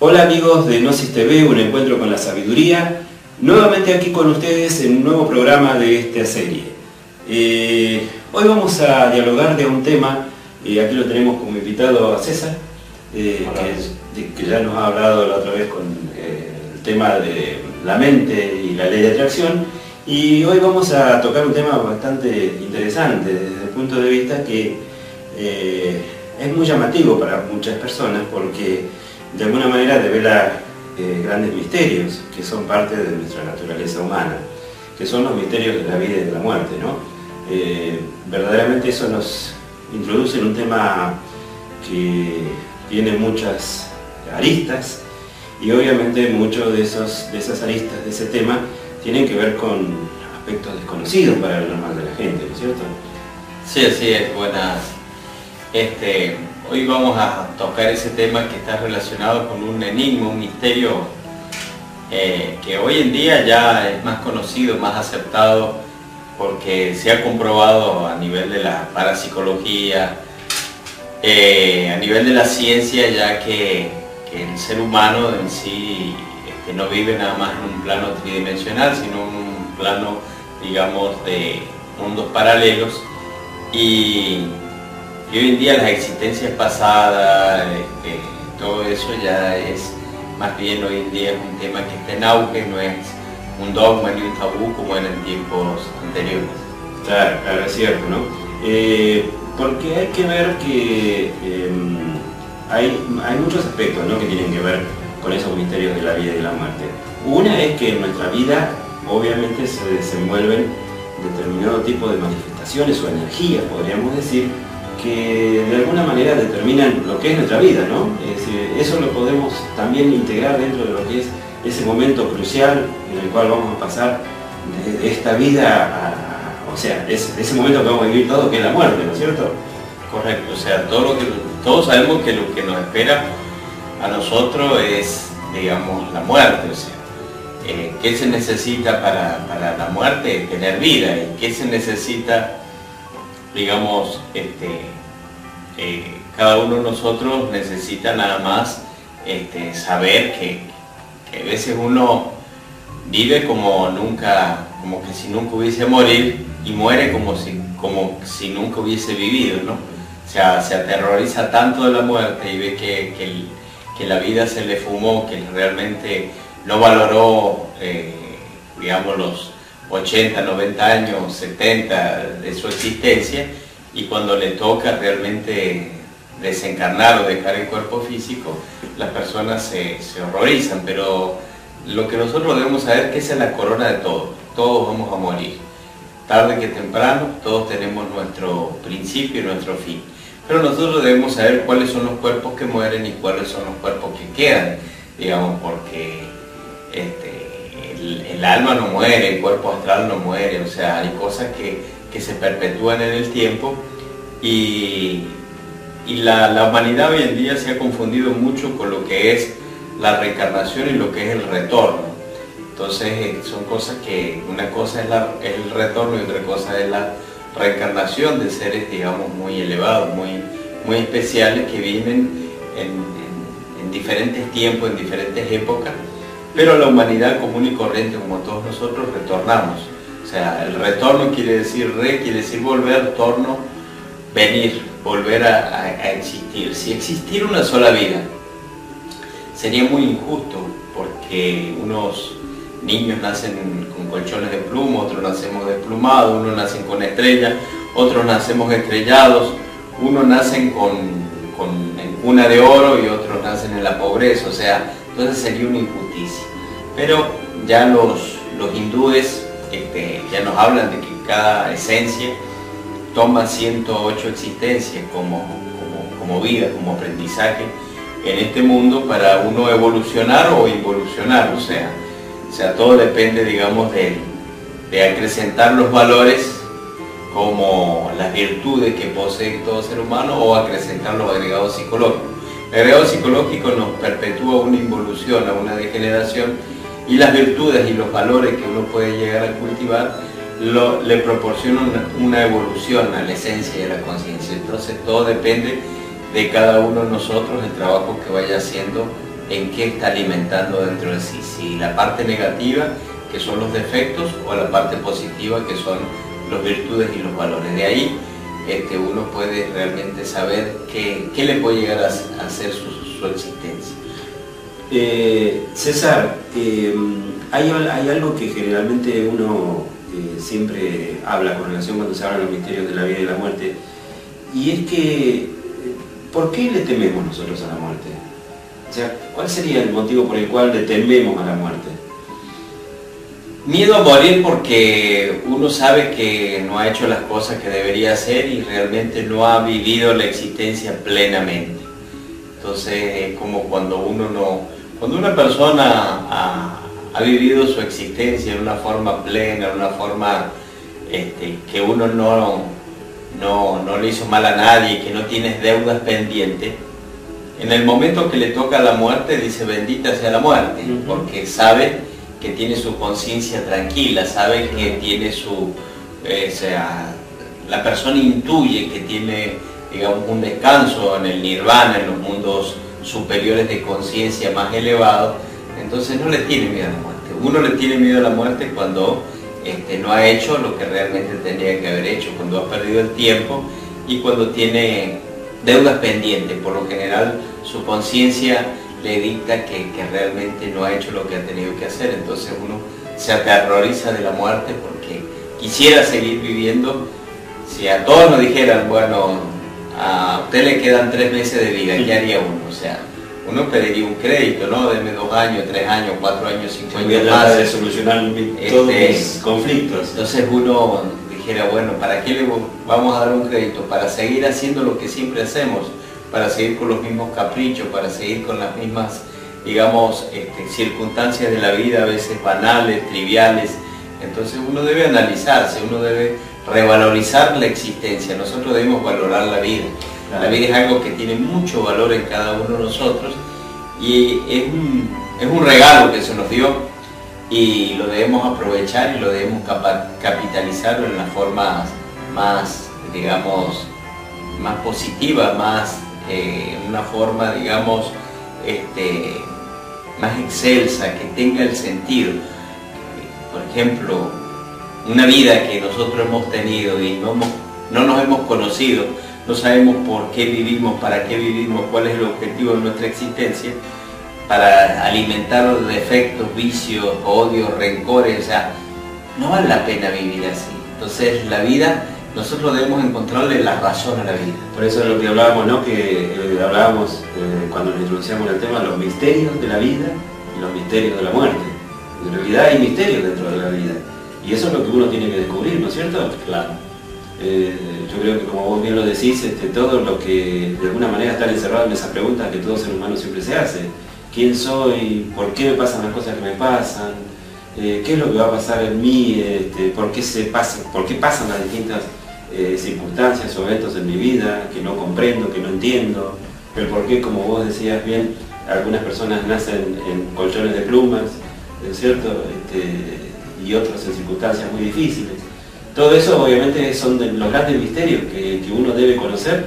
Hola amigos de Gnosis TV, un encuentro con la sabiduría. Nuevamente aquí con ustedes en un nuevo programa de esta serie. Eh, hoy vamos a dialogar de un tema, y aquí lo tenemos como invitado a César, eh, que, ya nos ha hablado la otra vez con eh, el tema de la mente y la ley de atracción. Y hoy vamos a tocar un tema bastante interesante desde el punto de vista que es muy llamativo para muchas personas porque de alguna manera revela eh, grandes misterios que son parte de nuestra naturaleza humana, que son los misterios de la vida y de la muerte. ¿no? Eh, verdaderamente eso nos introduce en un tema que tiene muchas aristas y obviamente muchos de, esos, de esas aristas de ese tema tienen que ver con aspectos desconocidos para el normal de la gente, ¿no es cierto? Sí, así es, buenas. Este, Hoy vamos a tocar ese tema que está relacionado con un enigma, un misterio eh, que hoy en día ya es más conocido, más aceptado, porque se ha comprobado a nivel de la parapsicología, eh, a nivel de la ciencia, ya que, el ser humano en sí este, no vive nada más en un plano tridimensional, sino en un plano, digamos, de mundos paralelos. Y y hoy en día las existencias pasadas, este, todo eso ya es, más bien hoy en día es un tema que está en auge, no es un dogma ni un tabú como era en tiempos anteriores. Claro, claro, es cierto, ¿no? Eh, porque hay que ver que em, hay, hay, muchos aspectos ¿no? que tienen que ver con esos misterios de la vida y de la muerte. Una es que en nuestra vida obviamente se desenvuelven determinado tipo de manifestaciones o energías, podríamos decir, que de alguna manera determinan lo que es nuestra vida, ¿no? eso lo podemos también integrar dentro de lo que es ese momento crucial en el cual vamos a pasar de esta vida a, o sea, ese momento que vamos a vivir todo, que es la muerte, ¿no es cierto? Correcto, o sea, todo lo que, todos sabemos que lo que nos espera a nosotros es, digamos, la muerte, o sea, eh, ¿qué se necesita para, la muerte? Tener vida, y ¿qué se necesita digamos, este, eh, cada uno de nosotros necesita nada más este, saber que, a veces uno vive como nunca, como que si nunca hubiese morir y muere como si, como si nunca hubiese vivido, ¿no? O sea, se aterroriza tanto de la muerte y ve que, que, la vida se le fumó, que realmente no valoró, eh, digamos, los, 80, 90 años, 70 de su existencia y cuando le toca realmente desencarnar o dejar el cuerpo físico, las personas se, horrorizan, pero lo que nosotros debemos saber es que esa es la corona de todo, todos vamos a morir, tarde que temprano, todos tenemos nuestro principio y nuestro fin, pero nosotros debemos saber cuáles son los cuerpos que mueren y cuáles son los cuerpos que quedan, digamos, porque este, el, alma no muere, el cuerpo astral no muere, o sea, hay cosas que, se perpetúan en el tiempo y, la, humanidad hoy en día se ha confundido mucho con lo que es la reencarnación y lo que es el retorno. Entonces eh, son cosas que una cosa es, el retorno y otra cosa es la reencarnación de seres, digamos, muy elevados, muy, muy especiales que viven en diferentes tiempos, en diferentes épocas pero la humanidad común y corriente, como todos nosotros, retornamos. O sea, el retorno quiere decir re, quiere decir volver, torno, venir, volver a, existir. Si existiera una sola vida, sería muy injusto, porque unos niños nacen con colchones de pluma, otros nacemos desplumados, unos nacen con estrellas, otros nacemos estrellados, unos nacen con, con cuna de oro y otros nacen en la pobreza, o sea, entonces sería una injusticia. Pero ya los hindúes este, ya nos hablan de que cada esencia toma 108 existencias como, como, vida, como aprendizaje en este mundo para uno evolucionar o involucionar, o sea, o sea todo depende, digamos, de, de acrecentar los valores como las virtudes que posee todo ser humano o acrecentar los agregados psicológicos. El agregado psicológico nos perpetúa una involución, a una degeneración y las virtudes y los valores que uno puede llegar a cultivar le proporcionan una, evolución a la esencia de la conciencia. Entonces todo depende de cada uno de nosotros, el trabajo que vaya haciendo en qué está alimentando dentro de sí, si la parte negativa, que son los defectos, o la parte positiva, que son las virtudes y los valores. De ahí este, uno puede realmente saber qué, le puede llegar a, hacer su, existencia. Eh, César, eh, hay, algo que generalmente uno eh, siempre habla con relación cuando se hablan los misterios de la vida y la muerte, y es que, ¿por qué le tememos nosotros a la muerte? O sea, ¿cuál sería el motivo por el cual le tememos a la muerte? Miedo a morir porque uno sabe que no ha hecho las cosas que debería hacer y realmente no ha vivido la existencia plenamente. Entonces es como cuando uno no, cuando una persona ha, vivido su existencia en una forma plena, en una forma este, que uno no, no, no le hizo mal a nadie, que no tienes deudas pendientes, en el momento que le toca la muerte dice bendita sea la muerte, porque sabe que tiene su conciencia tranquila, sabe que tiene su, eh, sea, la persona intuye que tiene, digamos, un descanso en el nirvana, en los mundos superiores de conciencia más elevados, entonces no le tiene miedo a la muerte. Uno le tiene miedo a la muerte cuando este, no ha hecho lo que realmente tendría que haber hecho, cuando ha perdido el tiempo y cuando tiene deudas pendientes. Por lo general su conciencia le dicta que, realmente no ha hecho lo que ha tenido que hacer. Entonces uno se aterroriza de la muerte porque quisiera seguir viviendo. Si a todos nos dijeran, bueno, a usted le quedan tres meses de vida, ¿qué haría uno? O sea, uno pediría un crédito, ¿no? Deme dos años, tres años, cuatro años, cinco años más. de solucionar todos este, los conflictos. Entonces uno dijera, bueno, ¿para qué le vamos a dar un crédito? Para seguir haciendo lo que siempre hacemos para seguir con los mismos caprichos, para seguir con las mismas, digamos, este, circunstancias de la vida, a veces banales, triviales. Entonces uno debe analizarse, uno debe revalorizar la existencia, nosotros debemos valorar la vida. La vida es algo que tiene mucho valor en cada uno de nosotros y es un, es un regalo que se nos dio y lo debemos aprovechar y lo debemos capitalizar en la forma más, digamos, más positiva, más eh, una forma, digamos, este, más excelsa, que tenga el sentido. Por ejemplo, una vida que nosotros hemos tenido y no, no nos hemos conocido, no sabemos por qué vivimos, para qué vivimos, cuál es el objetivo de nuestra existencia, para alimentar los defectos, vicios, odios, rencores, o sea, no vale la pena vivir así. Entonces la vida nosotros debemos encontrarle la razón a la vida. Por eso es lo que hablábamos, ¿no? Que eh, hablábamos eh, cuando nos introducíamos el tema, los misterios de la vida y los misterios de la muerte. En realidad hay misterios dentro de la vida. Y eso es lo que uno tiene que descubrir, ¿no es cierto? Claro. Eh, yo creo que como vos bien lo decís, este, todo lo que de alguna manera está encerrado en esa pregunta que todo ser humano siempre se hace. ¿Quién soy? ¿Por qué me pasan las cosas que me pasan? qué es lo que va a pasar en mí, este, por, qué se pasa, por qué pasan las distintas eh, circunstancias o eventos en mi vida que no comprendo, que no entiendo, el por qué, como vos decías bien, algunas personas nacen en colchones de plumas, ¿es cierto? Este, y otros en circunstancias muy difíciles. Todo eso obviamente son los grandes misterios que, uno debe conocer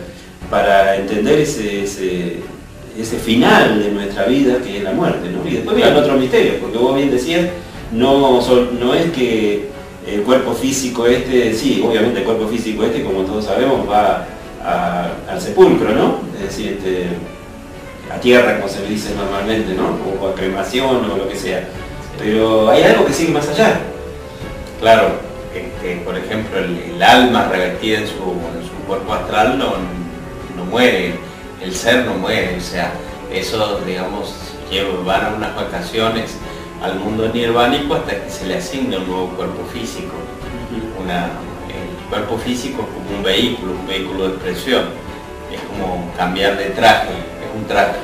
para entender ese, ese, final de nuestra vida que es la muerte. Y después vienen otros misterios, porque vos bien decías, no, no es que el cuerpo físico este, sí, obviamente el cuerpo físico este, como todos sabemos, va al sepulcro, ¿no? Es decir, este, a tierra, como se le dice normalmente, ¿no? O a cremación o lo que sea. Pero hay algo que sigue más allá. Claro, este, por ejemplo, el, alma revestida en su, cuerpo astral no, no muere, el ser no muere, o sea, eso, digamos, van a unas vacaciones al mundo nirvánico hasta que se le asigna un nuevo cuerpo físico. el cuerpo físico es como un vehículo, un vehículo de expresión. Es como cambiar de traje, es un traje.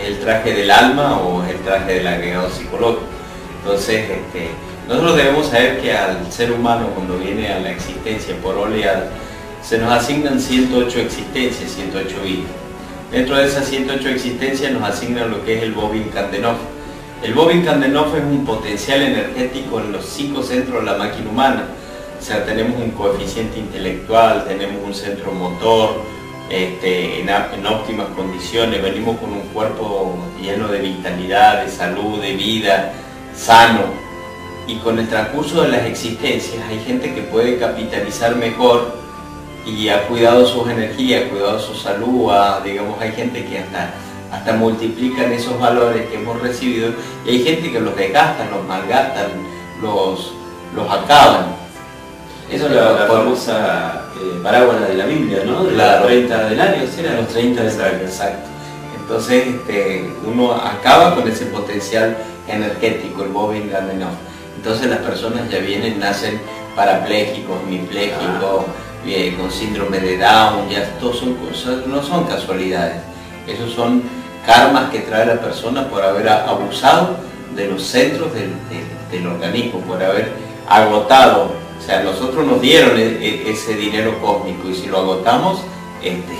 ¿Es el traje del alma o es el traje del agregado psicológico? Entonces, este, nosotros debemos saber que al ser humano cuando viene a la existencia por oleada, se nos asignan 108 existencias, 108 vidas. Dentro de esas 108 existencias nos asignan lo que es el Bobin Kandenov el Bobin Kandenov es un potencial energético en los cinco centros de la máquina humana. O sea, tenemos un coeficiente intelectual, tenemos un centro motor, este, en, óptimas condiciones, venimos con un cuerpo lleno de vitalidad, de salud, de vida, sano. Y con el transcurso de las existencias hay gente que puede capitalizar mejor y ha cuidado sus energías, ha cuidado su salud, digamos, hay gente que hasta, hasta multiplican esos valores que hemos recibido y hay gente que los desgastan, los malgastan, los, los acaban. Eso es la, famosa eh, parábola de la Biblia, ¿no? De los 30 denarios, ¿era? Los 30 denarios, exacto. Entonces este, uno acaba con ese potencial energético, el Bobin menor. Entonces las personas ya vienen, nacen parapléjicos, hemipléjicos, ah. con síndrome de Down, ya todos son cosas, no son casualidades. Esos son karmas que trae la persona por haber abusado de los centros del, del organismo, por haber agotado o sea, nosotros nos dieron e, e, ese dinero cósmico y si lo agotamos, este,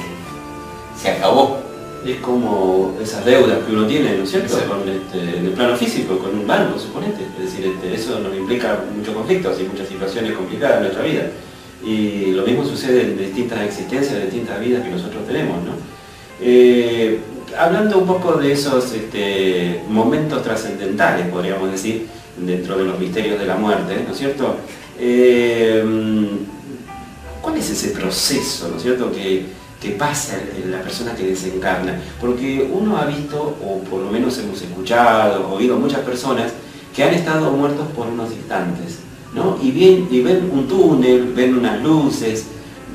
se acabó. Es como esas deudas que uno tiene, ¿no es cierto? Este, en el plano físico, con un banco, suponete. Es decir, este, eso nos implica muchos conflictos y muchas situaciones complicadas en nuestra vida. Y lo mismo sucede en distintas existencias, en distintas vidas que nosotros tenemos, ¿no? Eh, hablando un poco de esos momentos trascendentales, podríamos decir, dentro de los misterios de la muerte, ¿no es cierto? Eh, ¿Cuál es ese proceso, ¿no es cierto?, que, pasa en la persona que desencarna. Porque uno ha visto, o por lo menos hemos escuchado, oído muchas personas que han estado muertos por unos instantes, ¿no? Y, bien, y ven un túnel, ven unas luces,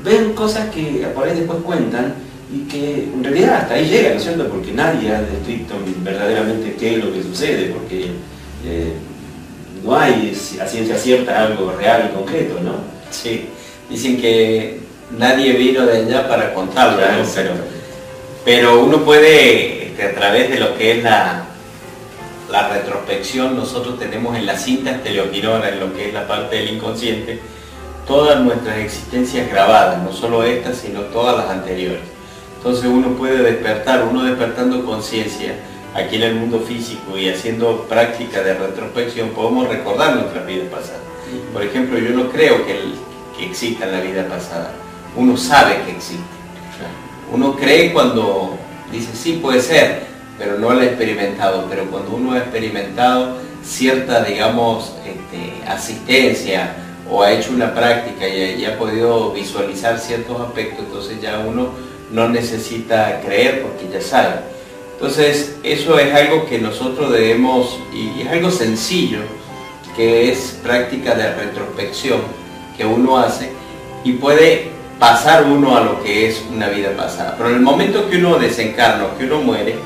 ven cosas que por ahí después cuentan y que en realidad hasta ahí llega, ¿no es cierto? Porque nadie ha descrito verdaderamente qué es lo que sucede, porque eh, no hay a ciencia cierta algo real y concreto, ¿no? Sí, dicen que nadie vino de allá para contarlo, pero, uno puede, este, a través de lo que es la, la retrospección, nosotros tenemos en la cinta teleoquirona, en lo que es la parte del inconsciente, todas nuestras existencias grabadas, no solo estas, sino todas las anteriores. Entonces uno puede despertar, uno despertando conciencia, aquí en el mundo físico y haciendo práctica de retrospección podemos recordar nuestras vidas pasadas. Por ejemplo, yo no creo que, que exista la vida pasada. Uno sabe que existe. Uno cree cuando dice, sí, puede ser, pero no lo ha experimentado. Pero cuando uno ha experimentado cierta, digamos, este, asistencia o ha hecho una práctica y ha podido visualizar ciertos aspectos, entonces ya uno no necesita creer porque ya sabe. Entonces, eso es algo que nosotros debemos, y es algo sencillo, que es práctica de retrospección que uno hace y puede pasar uno a lo que es una vida pasada. Pero en el momento que uno desencarna, que uno muere,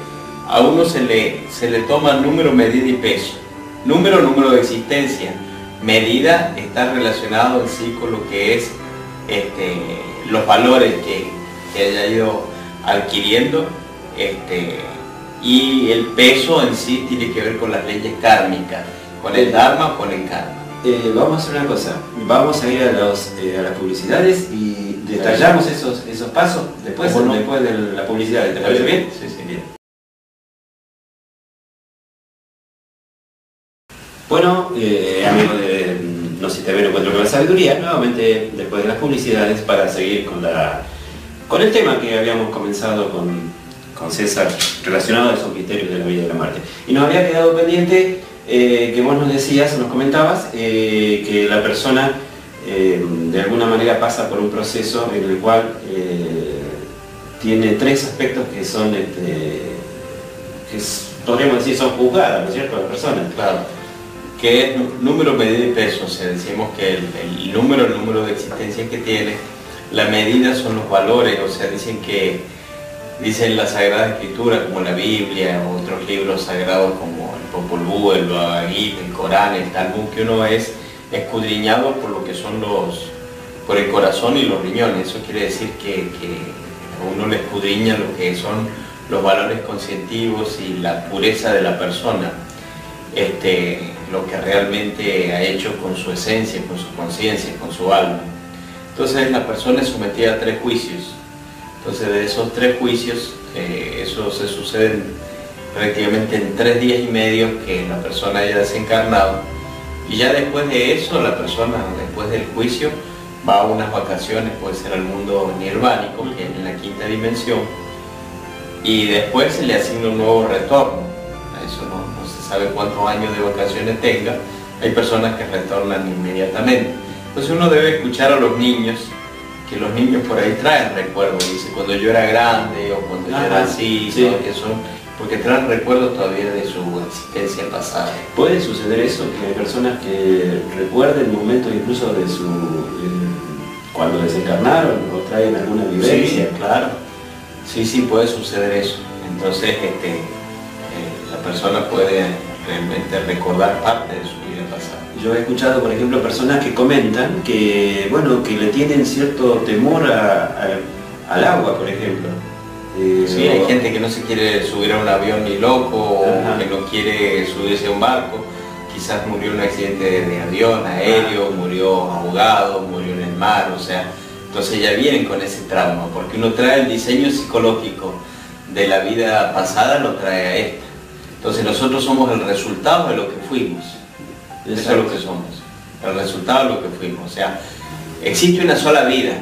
a uno se le, se le toma número, medida y peso. Número, número de existencia. Medida está relacionado en sí con lo que es este, los valores que, que haya ido adquiriendo. Este, y el peso en sí tiene que ver con las leyes kármicas, con el Dharma con el Karma. Eh, vamos a hacer una cosa, vamos a ir a, los, eh, a las publicidades y detallamos esos, esos pasos después, después de la publicidad. ¿Te parece bien? Sí, sí, bien. Bueno, eh, amigo de No sé si te no encuentro con la sabiduría, nuevamente después de las publicidades para seguir con, la, con el tema que habíamos comenzado con con César relacionado a esos misterios de la vida y de la muerte. Y nos había quedado pendiente eh, que vos nos decías, nos comentabas, eh, que la persona eh, de alguna manera pasa por un proceso en el cual tiene tres aspectos que son, este, que podríamos decir, son juzgadas, ¿no es cierto?, la persona. Claro. Que es número, medida y peso, o sea, decimos que el, número, el número de existencia que tiene, la medida son los valores, o sea, dicen que dicen la Sagrada Escritura como la Biblia otros libros sagrados como el Popol el Bhagavad el Corán, el Talmud, que uno es escudriñado por lo que son los, por el corazón y los riñones. Eso quiere decir que, uno le escudriña lo que son los valores conscientivos y la pureza de la persona, este, lo que realmente ha hecho con su esencia, con su conciencia, con su alma. Entonces la persona es sometida a tres juicios entonces de esos tres juicios, eh, eso se sucede prácticamente en tres días y medio que la persona haya desencarnado. Y ya después de eso, la persona, después del juicio, va a unas vacaciones, puede ser al mundo nirvánico, que es en la quinta dimensión, y después se le asigna un nuevo retorno. Eso no, no se sabe cuántos años de vacaciones tenga. Hay personas que retornan inmediatamente. Entonces uno debe escuchar a los niños, que los niños por ahí traen recuerdos, dice, cuando yo era grande o cuando yo era así, que son, porque traen recuerdos todavía de su existencia pasada. ¿Puede suceder eso? Que hay personas que recuerden momentos incluso de su... Eh, cuando desencarnaron o traen alguna vivencia. Sí, claro. Sí, sí, puede suceder eso. Entonces, este, eh, la persona puede realmente recordar parte de su vida pasada. Yo he escuchado, por ejemplo, personas que comentan que, bueno, que le tienen cierto temor al agua, por ejemplo. Eh, sí, hay gente que no se quiere subir a un avión ni loco, o que no quiere subirse a un barco. Quizás murió en un accidente de avión, aéreo, murió ahogado, murió en el mar, o sea, entonces ya vienen con ese trauma, porque uno trae el diseño psicológico de la vida pasada, lo trae a esta. Entonces nosotros somos el resultado de lo que fuimos. Eso es lo que somos. El resultado de lo que fuimos. O sea, existe una sola vida.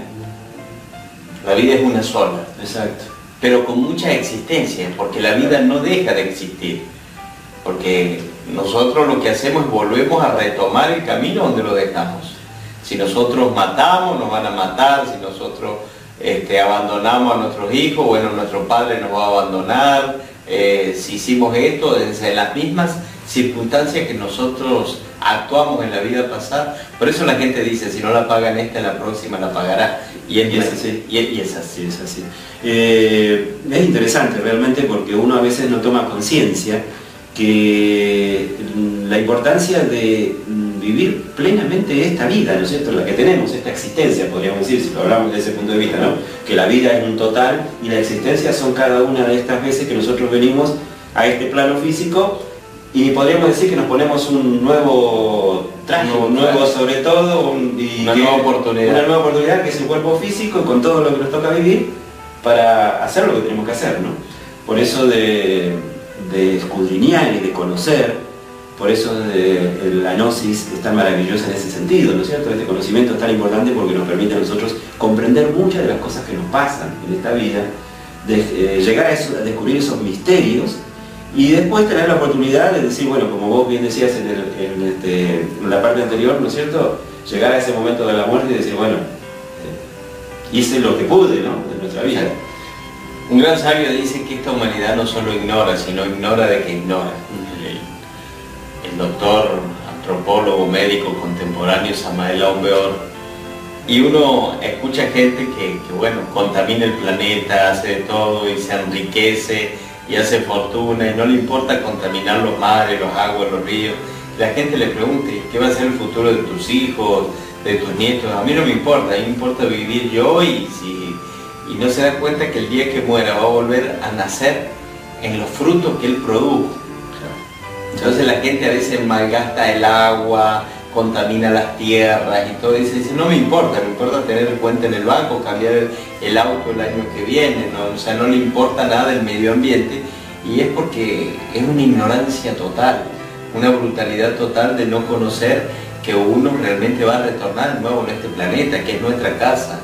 La vida es una sola. Exacto. Pero con mucha existencia, porque la vida no deja de existir. Porque nosotros lo que hacemos es volvemos a retomar el camino donde lo dejamos. Si nosotros matamos, nos van a matar. Si nosotros este, abandonamos a nuestros hijos, bueno, nuestro padre nos va a abandonar. Eh, si hicimos esto, en las mismas circunstancias que nosotros actuamos en la vida pasada. Por eso la gente dice, si no la pagan esta, la próxima la pagará. Y es, así. Y es, así, es así. Eh, es interesante realmente porque uno a veces no toma conciencia que la importancia de vivir plenamente esta vida, ¿no es cierto?, la que tenemos, esta existencia, podríamos decir, si lo hablamos desde ese punto de vista, ¿no? Que la vida es un total y la existencia son cada una de estas veces que nosotros venimos a este plano físico y podríamos decir que nos ponemos un nuevo traje, un nuevo sobre todo, y una nueva oportunidad. Una nueva oportunidad que es el cuerpo físico con todo lo que nos toca vivir para hacer lo que tenemos que hacer, ¿no? Por eso de, de escudriñar y de conocer, por eso de, la gnosis es tan maravillosa en ese sentido, ¿no es cierto? Este conocimiento es tan importante porque nos permite a nosotros comprender muchas de las cosas que nos pasan en esta vida, de, eh, llegar a, a descubrir esos misterios y después tener la oportunidad de decir, bueno, como vos bien decías en, este, la parte anterior, ¿no es cierto? Llegar a ese momento de la muerte y decir, bueno, eh, hice lo que pude, ¿no? De nuestra vida. Un gran sabio dice que esta humanidad no solo ignora, sino ignora de que ignora. El, doctor, antropólogo, médico contemporáneo Samael Aumbeor, y uno escucha gente que, que, bueno, contamina el planeta, hace de todo y se enriquece, y hace fortuna y no le importa contaminar los mares, los aguas, los ríos. La gente le pregunte, ¿qué va a ser el futuro de tus hijos, de tus nietos? A mí no me importa, a mí me importa vivir yo y, si, y no se da cuenta que el día que muera va a volver a nacer en los frutos que él produjo. Entonces la gente a veces malgasta el agua, contamina las tierras y todo eso. Dice, no me importa, me importa tener cuenta en el banco, cambiar el, auto el año que viene, o sea, no le importa nada el medio ambiente y es porque es una ignorancia total, una brutalidad total de no conocer que uno realmente va a retornar nuevo en este planeta, que es nuestra casa,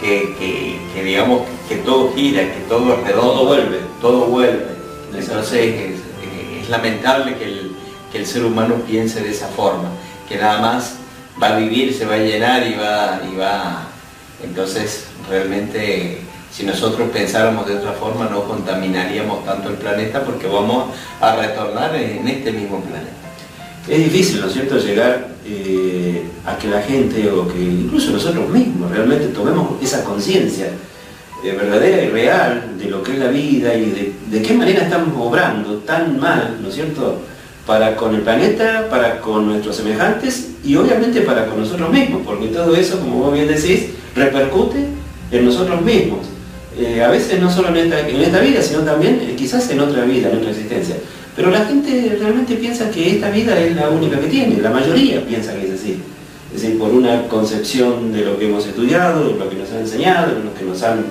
que, digamos que todo gira, que todo es todo vuelve, todo vuelve. Entonces es, lamentable el, que el ser humano piense de esa forma que nada más va a vivir, se va a llenar y va, y va. Entonces, realmente, si nosotros pensáramos de otra forma, no contaminaríamos tanto el planeta porque vamos a retornar en este mismo planeta. Es difícil, ¿no es cierto?, llegar eh, a que la gente o que incluso nosotros mismos realmente tomemos esa conciencia eh, verdadera y real de lo que es la vida y de, de qué manera estamos obrando tan mal, ¿no es cierto?, para con el planeta, para con nuestros semejantes y obviamente para con nosotros mismos, porque todo eso, como vos bien decís, repercute en nosotros mismos. Eh, a veces no solo en esta, vida, sino también eh, quizás en otra vida, en otra existencia. Pero la gente realmente piensa que esta vida es la única que tiene, la mayoría piensa que es así. Es decir, por una concepción de lo que hemos estudiado, de lo que nos han enseñado, de lo que nos han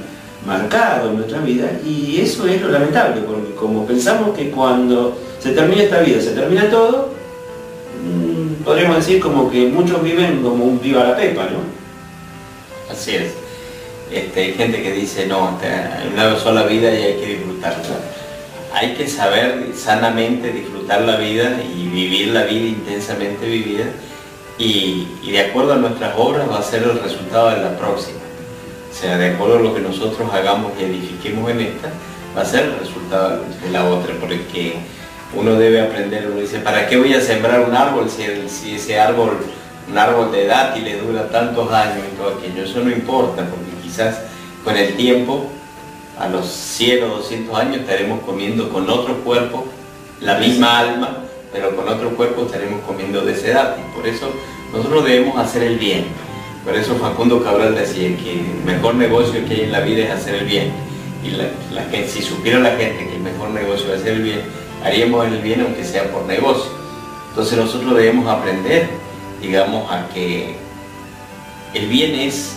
marcado en nuestra vida, y eso es lo lamentable, porque como pensamos que cuando se termina esta vida, se termina todo, mm, podríamos decir como que muchos viven como un viva la pepa, ¿no? Así es. Este, hay gente que dice, no, hay una sola vida y hay que disfrutarla. Hay que saber sanamente disfrutar la vida y vivir la vida intensamente vivida y, de acuerdo a nuestras obras va a ser el resultado de la próxima. O sea, de acuerdo a lo que nosotros hagamos y edifiquemos en esta, va a ser el resultado de la otra, porque uno debe aprender, uno dice, ¿para qué voy a sembrar un árbol si, si ese árbol, un árbol de edad y le dura tantos años y todo aquello? Eso no importa, porque quizás con el tiempo, a los 100 o 200 años, estaremos comiendo con otro cuerpo, la misma alma, pero con otro cuerpo estaremos comiendo de esa edad y por eso nosotros debemos hacer el bien. Por eso Facundo Cabral decía que el mejor negocio que hay en la vida es hacer el bien. Y la, si supiera la gente que el mejor negocio es hacer el bien, haríamos el bien aunque sea por negocio. Entonces nosotros debemos aprender, digamos, a que el bien es,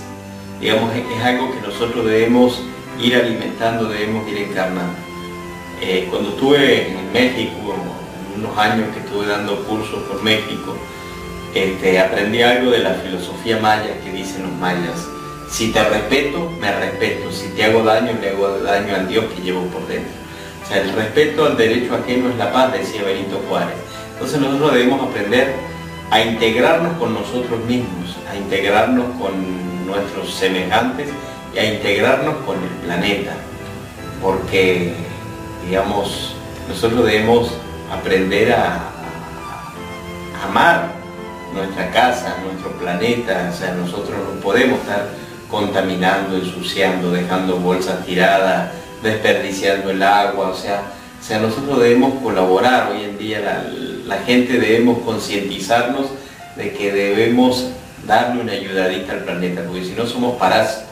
digamos, es algo que nosotros debemos ir alimentando, debemos ir encarnando. Eh, cuando estuve en México, unos años que estuve dando cursos por México, este, aprendí algo de la filosofía maya que dicen los mayas. Si te respeto, me respeto. Si te hago daño, le hago daño al Dios que llevo por dentro. O sea, el respeto al derecho ajeno es la paz, decía Benito Juárez. Entonces nosotros debemos aprender a integrarnos con nosotros mismos, a integrarnos con nuestros semejantes y a integrarnos con el planeta. Porque, digamos, nosotros debemos aprender a, amar nuestra casa, nuestro planeta, o sea, nosotros no podemos estar contaminando, ensuciando, dejando bolsas tiradas, desperdiciando el agua, o sea, o sea nosotros debemos colaborar hoy en día, la, la gente debemos concientizarnos de que debemos darle una ayudadita al planeta, porque si no somos parásitos,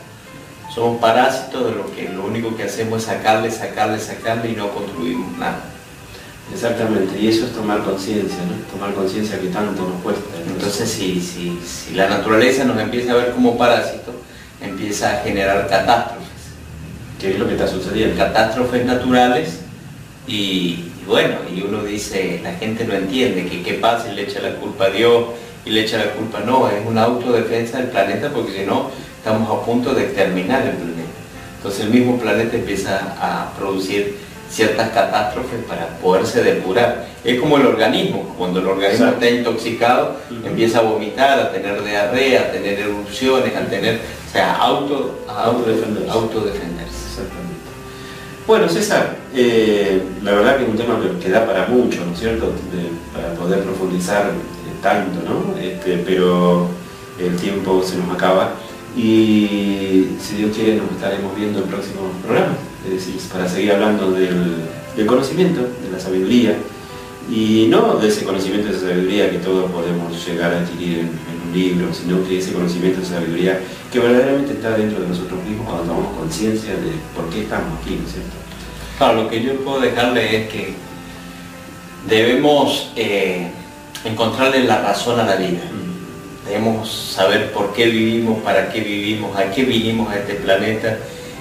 somos parásitos de lo que lo único que hacemos es sacarle, sacarle, sacarle y no construimos nada. Exactamente, y eso es tomar conciencia, ¿no? Tomar conciencia que tanto nos cuesta. Entonces, si, si, si, la naturaleza nos empieza a ver como parásito, empieza a generar catástrofes. ¿Qué es lo que está sucediendo? Catástrofes naturales y, bueno, y uno dice, la gente no entiende que qué pasa y le echa la culpa a Dios y le echa la culpa, no, es una autodefensa del planeta porque si no, estamos a punto de exterminar el planeta. Entonces el mismo planeta empieza a producir ciertas catástrofes para poderse depurar. Es como el organismo, cuando el organismo está intoxicado, empieza a vomitar, a tener diarrea, a tener erupciones, a tener, o sea, auto, autodefenderse. autodefenderse. Exactamente. Bueno, César, eh, la verdad que es un tema que, da para mucho, ¿no es cierto? para poder profundizar eh, tanto, ¿no? Este, pero el tiempo se nos acaba y si Dios quiere nos estaremos viendo en el próximo programa es decir, para seguir hablando del, conocimiento, de la sabiduría, y no de ese conocimiento de sabiduría que todos podemos llegar a adquirir en, un libro, sino que ese conocimiento de sabiduría que verdaderamente está dentro de nosotros mismos cuando tomamos conciencia de por qué estamos aquí, ¿no es cierto? Claro, lo que yo puedo dejarle es que debemos eh, encontrarle la razón a la vida. Debemos saber por qué vivimos, para qué vivimos, a qué vinimos a este planeta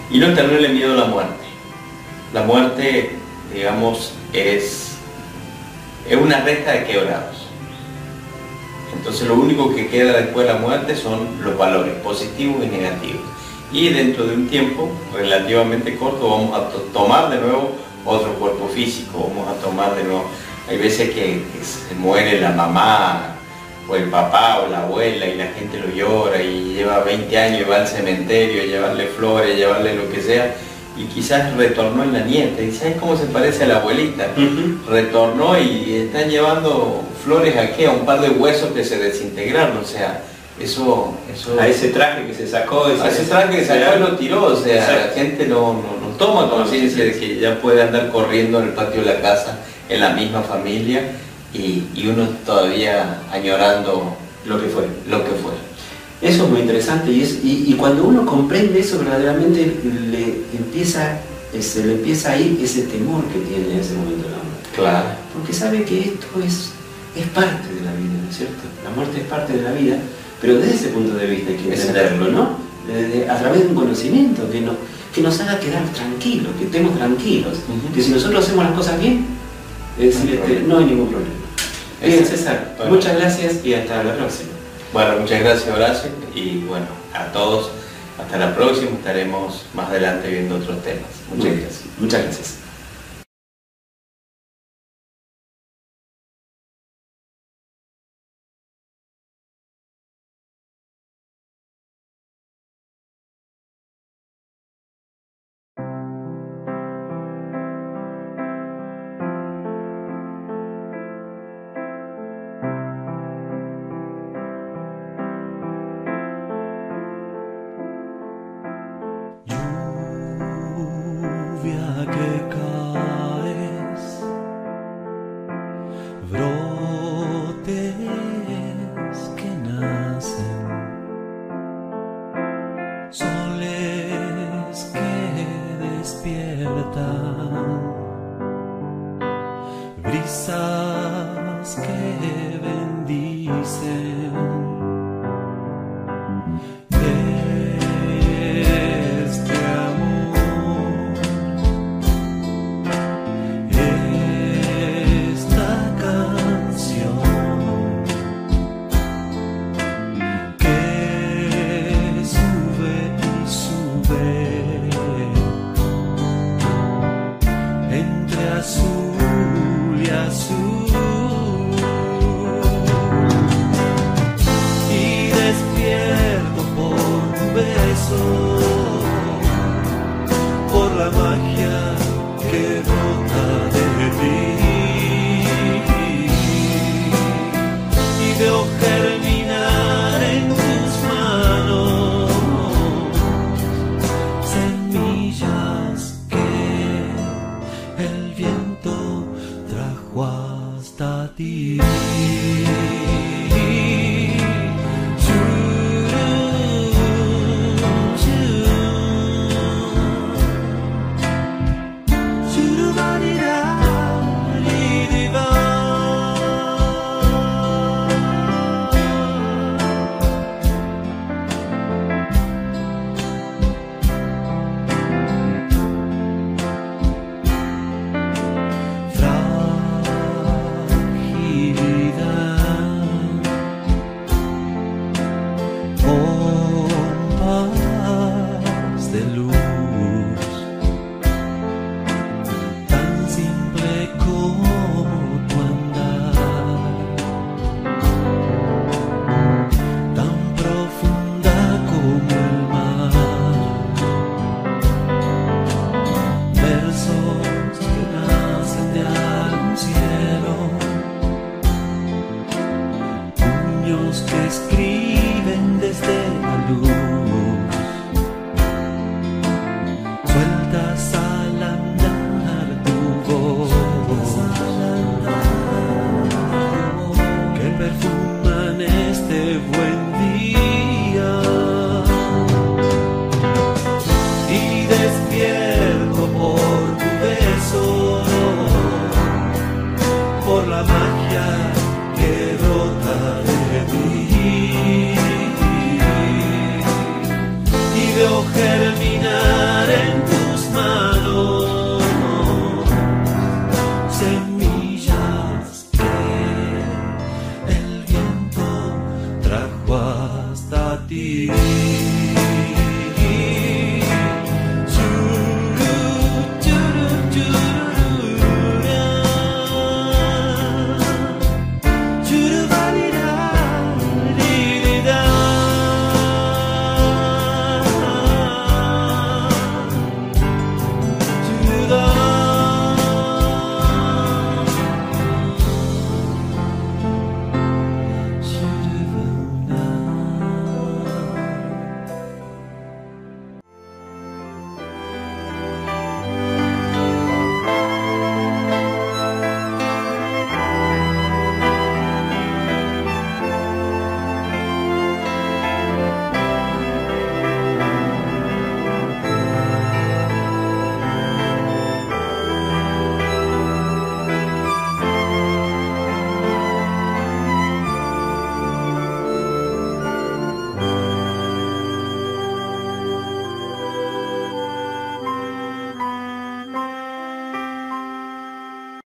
y no tenerle miedo a la muerte. La muerte, digamos, es, es una recta de quebrados. Entonces lo único que queda después de la muerte son los valores positivos y negativos. Y dentro de un tiempo relativamente corto vamos a tomar de nuevo otro cuerpo físico, vamos a tomar de nuevo. Hay veces que se muere la mamá, o el papá o la abuela y la gente lo llora y lleva 20 años y va al cementerio a llevarle flores, llevarle lo que sea y quizás retornó en la nieta y ¿sabes cómo se parece a la abuelita? Retornó y están llevando flores aquí a un par de huesos que se desintegraron, o sea, eso, eso... A ese traje que se sacó, ese, a ese traje que se sacó y lo tiró, o sea, la gente no, no toma conciencia de que ya puede andar corriendo en el patio de la casa en la misma familia y, uno todavía añorando lo que fue. Lo que fue. Eso es muy interesante y, es, y, cuando uno comprende eso verdaderamente le empieza, se le empieza a ir ese temor que tiene en ese momento la muerte. Claro. Porque sabe que esto es, es parte de la vida, ¿no es cierto? La muerte es parte de la vida, pero desde ese punto de vista hay que entenderlo, ¿no? a través de un conocimiento que, no, que nos haga quedar tranquilos, que estemos tranquilos, que si nosotros hacemos las cosas bien, es decir, este, no hay ningún problema. Bien, César, muchas gracias y hasta la próxima. Bueno, muchas gracias Horacio y bueno, a todos Hasta la próxima, estaremos más adelante viendo otros temas. Muchas gracias. Muchas gracias.